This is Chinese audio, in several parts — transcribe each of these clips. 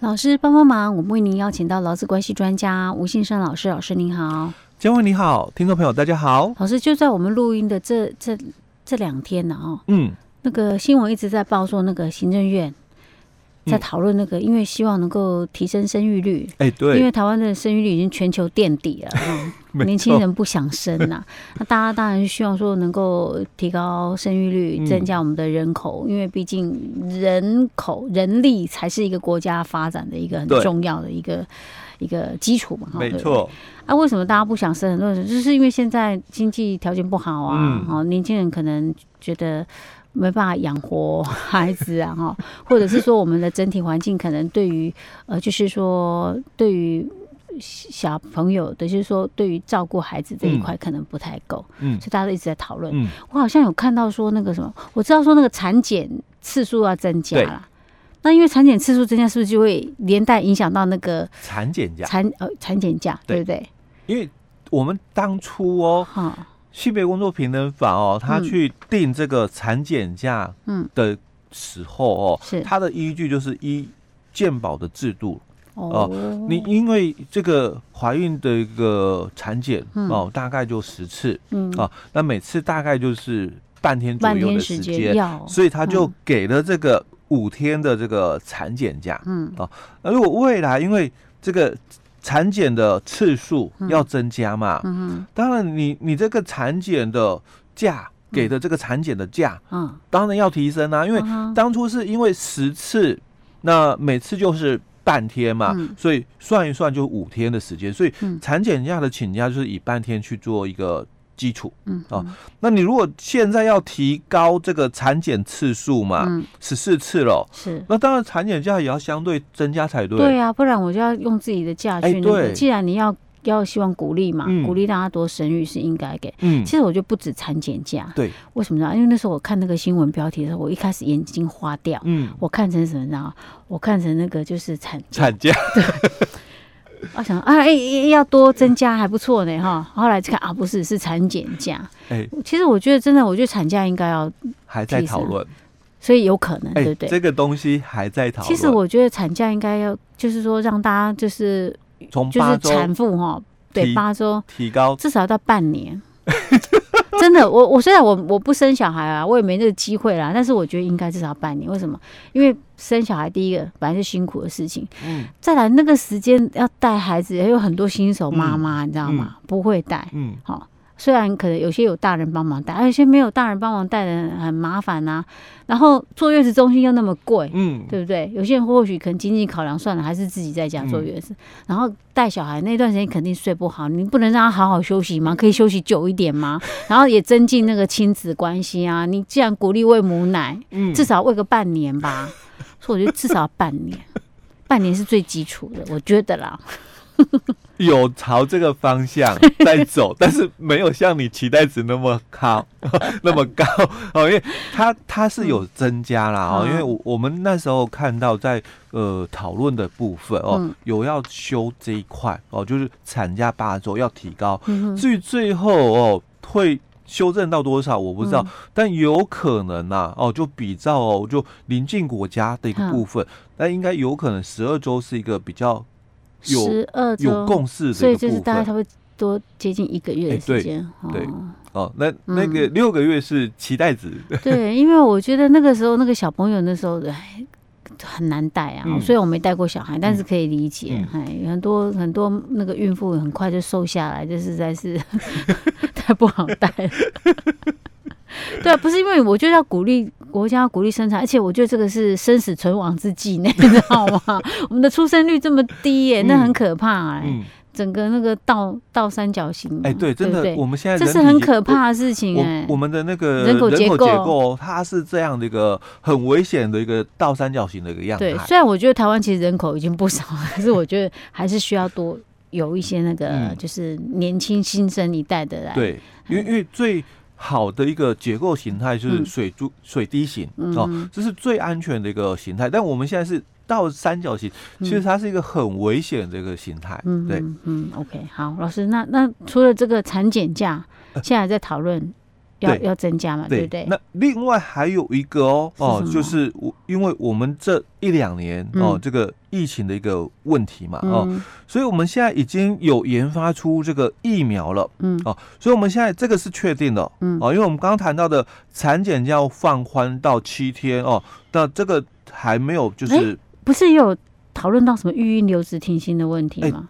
老师帮帮忙，我们为您邀请到劳资关系专家吴信生老师。老师您好，嘉惠你好，听众朋友大家好。老师就在我们录音的这这这两天呢，哦，嗯，那个新闻一直在报说那个行政院。在讨论那个，因为希望能够提升生育率。哎，对，因为台湾的生育率已经全球垫底了，年轻人不想生呐。那大家当然希望说能够提高生育率，增加我们的人口，因为毕竟人口人力才是一个国家发展的一个很重要的一个一个基础嘛。没错。啊，为什么大家不想生？很多人就是因为现在经济条件不好啊，哦，年轻人可能觉得。没办法养活孩子啊，哈，或者是说我们的整体环境可能对于呃，就是说对于小朋友的，就是说对于照顾孩子这一块可能不太够，嗯，所以大家都一直在讨论。嗯，我好像有看到说那个什么，我知道说那个产检次数要增加了，那因为产检次数增加，是不是就会连带影响到那个产检假？产呃产检假，对不对？因为我们当初哦，哈。性别工作平等法哦，他去定这个产检假的时候哦，是。他的依据就是依健保的制度哦。你因为这个怀孕的一个产检哦，大概就十次，嗯。啊，那每次大概就是半天左右的时间，所以他就给了这个五天的这个产检假，嗯。啊。那如果未来因为这个。产检的次数要增加嘛？嗯，当然你，你你这个产检的价给的这个产检的价，嗯，当然要提升啊。因为当初是因为十次，那每次就是半天嘛，所以算一算就五天的时间，所以产检假的请假就是以半天去做一个。基础，嗯哦，那你如果现在要提高这个产检次数嘛，十四次了，是，那当然产检价也要相对增加才对。对啊，不然我就要用自己的价去那个。既然你要要希望鼓励嘛，鼓励大家多生育是应该给。嗯，其实我觉得不止产检假，对，为什么呢？因为那时候我看那个新闻标题的时候，我一开始眼睛花掉，嗯，我看成什么呢？我看成那个就是产产假。对。我想啊，哎、欸，要多增加还不错呢，哈。后来看啊，不是，是产检假。哎、欸，其实我觉得真的，我觉得产假应该要还在讨论，所以有可能，欸、对不对？这个东西还在讨论。其实我觉得产假应该要，就是说让大家就是从就是产妇哈，对，八周提高，至少要到半年。真的，我我虽然我我不生小孩啊，我也没那个机会啦。但是我觉得应该至少半年。为什么？因为生小孩第一个本来是辛苦的事情，嗯，再来那个时间要带孩子，也有很多新手妈妈，你知道吗？不会带，嗯，好。虽然可能有些有大人帮忙带，而有些没有大人帮忙带的很麻烦呐、啊。然后坐月子中心又那么贵，嗯，对不对？有些人或许可能经济考量算了，还是自己在家坐月子。嗯、然后带小孩那段时间肯定睡不好，你不能让他好好休息吗？可以休息久一点吗？然后也增进那个亲子关系啊。你既然鼓励喂母奶，嗯，至少喂个半年吧。所以我觉得至少半年，半年是最基础的，我觉得啦。有朝这个方向 在走，但是没有像你期待值那么高，那么高。哦，因为它它是有增加啦哦，因为我我们那时候看到在呃讨论的部分哦，有要修这一块哦，就是产假八周要提高，至于最后哦会修正到多少我不知道，但有可能呐哦，就比照哦就邻近国家的一个部分，但应该有可能十二周是一个比较。十二周有共识，所以就是大概差不多接近一个月的时间。对，哦，那那个六个月是期待值。对，因为我觉得那个时候那个小朋友那时候哎很难带啊。虽然我没带过小孩，但是可以理解。哎，很多很多那个孕妇很快就瘦下来，这实在是 太不好带了。对啊，不是因为我觉得要鼓励国家鼓励生产，而且我觉得这个是生死存亡之际呢，你知道吗？我们的出生率这么低耶，那很可怕哎。嗯、整个那个倒倒三角形，哎，对，真的，对对我们现在这是很可怕的事情哎。我们的那个人口结构，它是这样的一个很危险的一个倒三角形的一个样子。对，虽然我觉得台湾其实人口已经不少了，可是我觉得还是需要多有一些那个，就是年轻新生一代的来。对，因为因为最。好的一个结构形态就是水珠、嗯、水滴形哦，这是最安全的一个形态。但我们现在是到三角形，其实它是一个很危险的一个形态。嗯，对，嗯，嗯，OK，好，老师，那那除了这个产检价，现在还在讨论要要增加嘛，对。不对？那另外还有一个哦哦，就是我因为我们这一两年哦这个疫情的一个问题嘛哦，所以我们现在已经有研发出这个疫苗了，嗯。哦，所以我们现在这个是确定的，嗯。哦，因为我们刚刚谈到的产检要放宽到七天哦，那这个还没有就是不是也有讨论到什么育婴留职停薪的问题吗？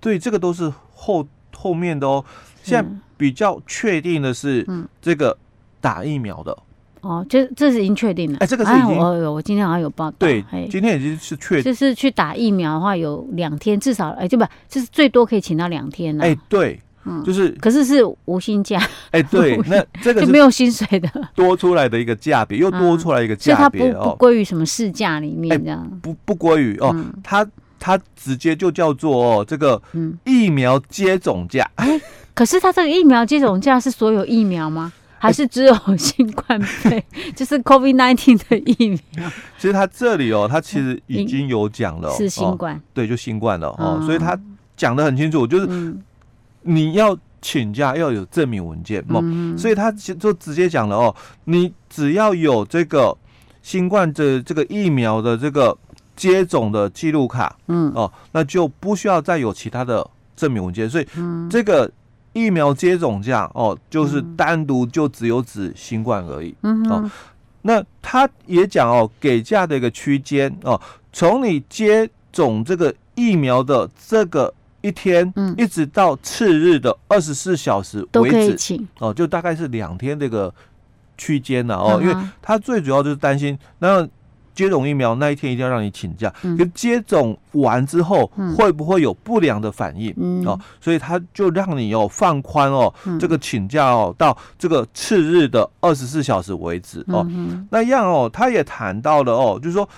对，这个都是后后面的哦，现在。比较确定的是，这个打疫苗的、嗯、哦，这这是已经确定了。哎，这个是已经，我有，我今天好像有报道。对，今天已经是确定，就是去打疫苗的话，有两天，至少哎，就不？就是最多可以请到两天了。哎，对，嗯，就是，可是是无薪假。哎，对，那这个就没有薪水的，多出来的一个价别，又多出来一个价别，所以它不不归于什么事假里面这样，不不归于哦，它它直接就叫做哦，这个疫苗接种假。可是他这个疫苗接种价是所有疫苗吗？还是只有新冠肺，就是 COVID-19 的疫苗？其实他这里哦，他其实已经有讲了，是新冠，对，就新冠了哦。所以他讲的很清楚，就是你要请假要有证明文件哦。所以他就直接讲了哦，你只要有这个新冠的这个疫苗的这个接种的记录卡，嗯哦，那就不需要再有其他的证明文件。所以这个。疫苗接种价哦，就是单独就只有指新冠而已。嗯哦，那他也讲哦，给价的一个区间哦，从你接种这个疫苗的这个一天，嗯，一直到次日的二十四小时为止，哦，就大概是两天这个区间了哦，因为他最主要就是担心那。接种疫苗那一天一定要让你请假，就接种完之后会不会有不良的反应哦？所以他就让你哦放宽哦这个请假哦到这个次日的二十四小时为止哦。那样哦，他也谈到了哦，就是说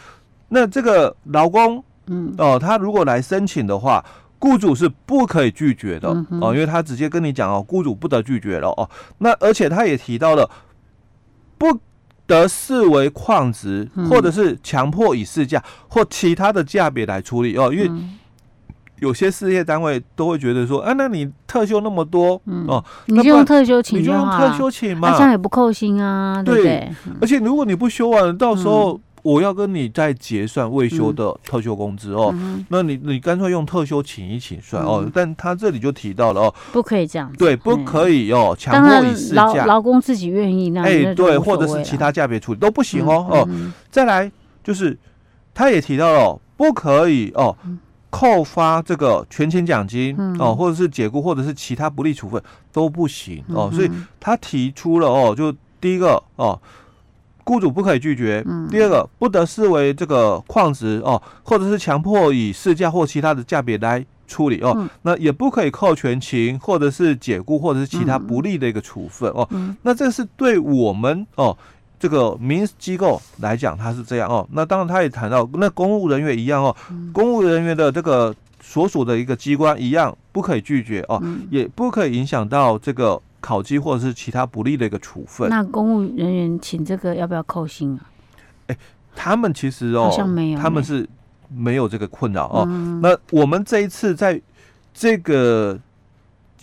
那这个劳工嗯哦，他如果来申请的话，雇主是不可以拒绝的哦，因为他直接跟你讲哦，雇主不得拒绝了哦。那而且他也提到了不。得视为矿值，或者是强迫以市价或其他的价别来处理哦，因为有些事业单位都会觉得说，啊，那你特休那么多哦，你就用特休请，你就用特休请嘛，这样也不扣薪啊，对不对？而且如果你不休完，到时候。我要跟你再结算未休的特休工资哦，嗯、那你你干脆用特休请一请算哦。嗯、但他这里就提到了哦，不可以这样，对，不可以哦，强迫以事假，劳劳工自己愿意那，哎，对，或者是其他价别处理都不行哦、嗯、哦。再来就是，他也提到了，不可以哦，扣发这个全勤奖金、嗯、哦，或者是解雇，或者是其他不利处分都不行哦。所以他提出了哦，就第一个哦。雇主不可以拒绝。第二个，不得视为这个矿职哦，或者是强迫以市价或其他的价别来处理哦。那也不可以扣全勤，或者是解雇，或者是其他不利的一个处分哦。那这是对我们哦这个民机构来讲，它是这样哦。那当然，他也谈到，那公务人员一样哦，公务人员的这个所属的一个机关一样不可以拒绝哦，也不可以影响到这个。考绩或者是其他不利的一个处分，那公务人员请这个要不要扣薪啊？欸，他们其实哦，好像没有，他们是没有这个困扰哦。嗯、那我们这一次在这个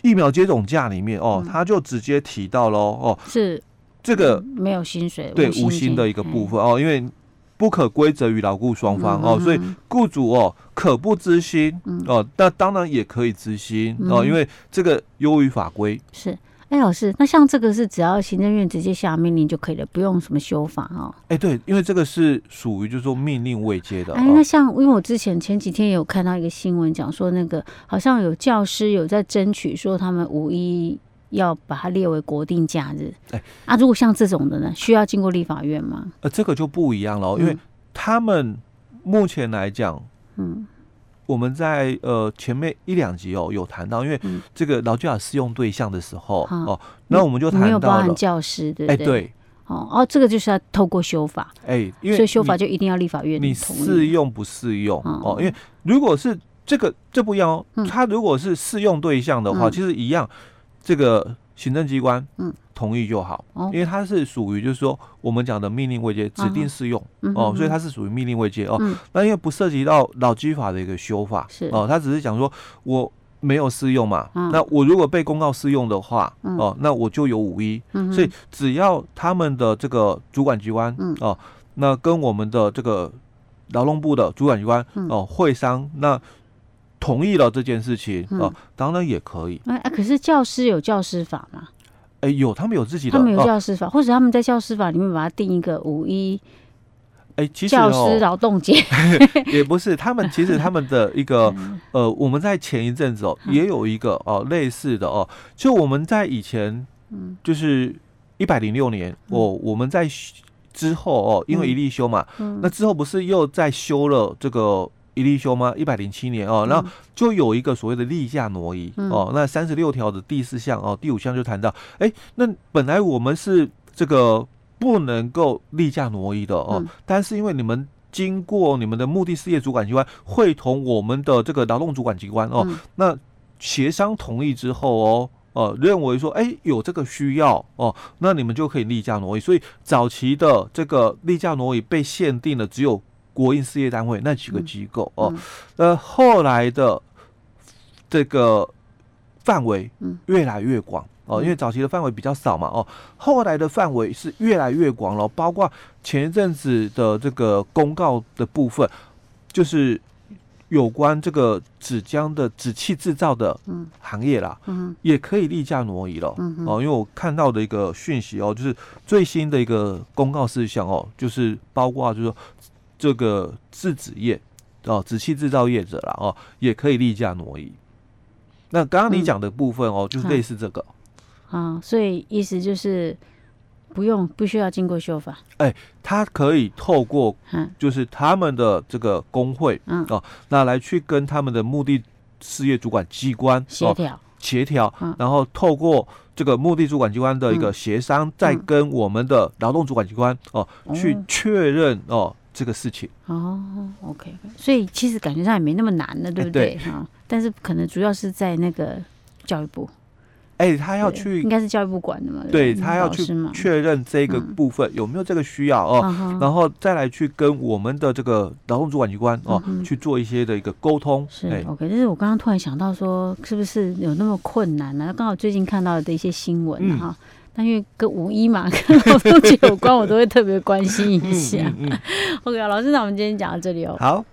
疫苗接种假里面哦，嗯、他就直接提到了哦，是这个没有薪水，对无薪的一个部分哦，因为不可归责于劳雇双方哦，所以雇主哦可不知薪哦，那当然也可以知薪哦，因为这个优于法规。是。哎，老师，那像这个是只要行政院直接下命令就可以了，不用什么修法哦。哎，对，因为这个是属于就是说命令未接的。哎，那像因为我之前前几天有看到一个新闻，讲说那个好像有教师有在争取说他们五一要把它列为国定假日。哎，啊，如果像这种的呢，需要经过立法院吗？呃，这个就不一样了，因为他们目前来讲，嗯。我们在呃前面一两集哦有谈到，因为这个劳教法适用对象的时候、嗯、哦，那我们就谈到了没有包含教师，对不对？哎，对，哦哦，这个就是要透过修法，哎，因为所以修法就一定要立法院你适用不适用、嗯、哦？因为如果是这个这不一样哦，他如果是适用对象的话，嗯、其实一样，这个行政机关嗯。同意就好，因为它是属于就是说我们讲的命令未接指定适用哦，所以它是属于命令未接哦。那因为不涉及到劳基法的一个修法是。哦，它只是讲说我没有适用嘛，嗯、那我如果被公告适用的话，嗯、哦，那我就有五一、嗯，所以只要他们的这个主管机关，嗯、哦，那跟我们的这个劳动部的主管机关，嗯、哦，会商那同意了这件事情，嗯、哦，当然也可以。哎、啊，可是教师有教师法吗？哎，有，他们有自己的，他们有教师法，哦、或者他们在教师法里面把它定一个五一。哎，其实教师劳动节。也不是，他们其实他们的一个 呃，我们在前一阵子哦，也有一个哦类似的哦，就我们在以前，嗯。就是一百零六年哦，我们在之后哦，因为一例修嘛，嗯。那之后不是又在修了这个一例修吗？一百零七年哦，然后就有一个所谓的例假挪移哦，那三十六条的第四项哦，第五项就谈到，哎，那本来我们是这个。不能够例假挪移的哦，嗯、但是因为你们经过你们的目的事业主管机关会同我们的这个劳动主管机关哦，嗯、那协商同意之后哦，呃，认为说哎有这个需要哦，那你们就可以例假挪移。所以早期的这个例假挪移被限定的只有国营事业单位那几个机构哦，呃、嗯，后来的这个范围越来越广。哦，因为早期的范围比较少嘛，哦，后来的范围是越来越广了，包括前一阵子的这个公告的部分，就是有关这个纸浆的纸器制造的行业啦，嗯，也可以例假挪移了，嗯，哦，因为我看到的一个讯息哦，就是最新的一个公告事项哦，就是包括就是说这个制纸业哦，纸器制造业者啦哦，也可以例假挪移。那刚刚你讲的部分哦，就是类似这个。啊、哦，所以意思就是不用不需要经过修法，哎、欸，他可以透过，就是他们的这个工会，嗯，哦，那来去跟他们的目的事业主管机关协调。协调，然后透过这个目的主管机关的一个协商，嗯、再跟我们的劳动主管机关哦、嗯、去确认哦这个事情。哦，OK，所以其实感觉上也没那么难的，对不对？哈、但是可能主要是在那个教育部。哎、欸，他要去，应该是教育部管的嘛？对，他要去确认这个部分有没有这个需要哦，嗯、然后再来去跟我们的这个劳动主管机关哦、嗯、去做一些的一个沟通。是、欸、OK，但是我刚刚突然想到说，是不是有那么困难呢、啊？刚好最近看到的一些新闻哈、嗯，那因为跟五一嘛，跟劳动节有关，我都会特别关心一下。OK，老师，那我们今天讲到这里哦。好。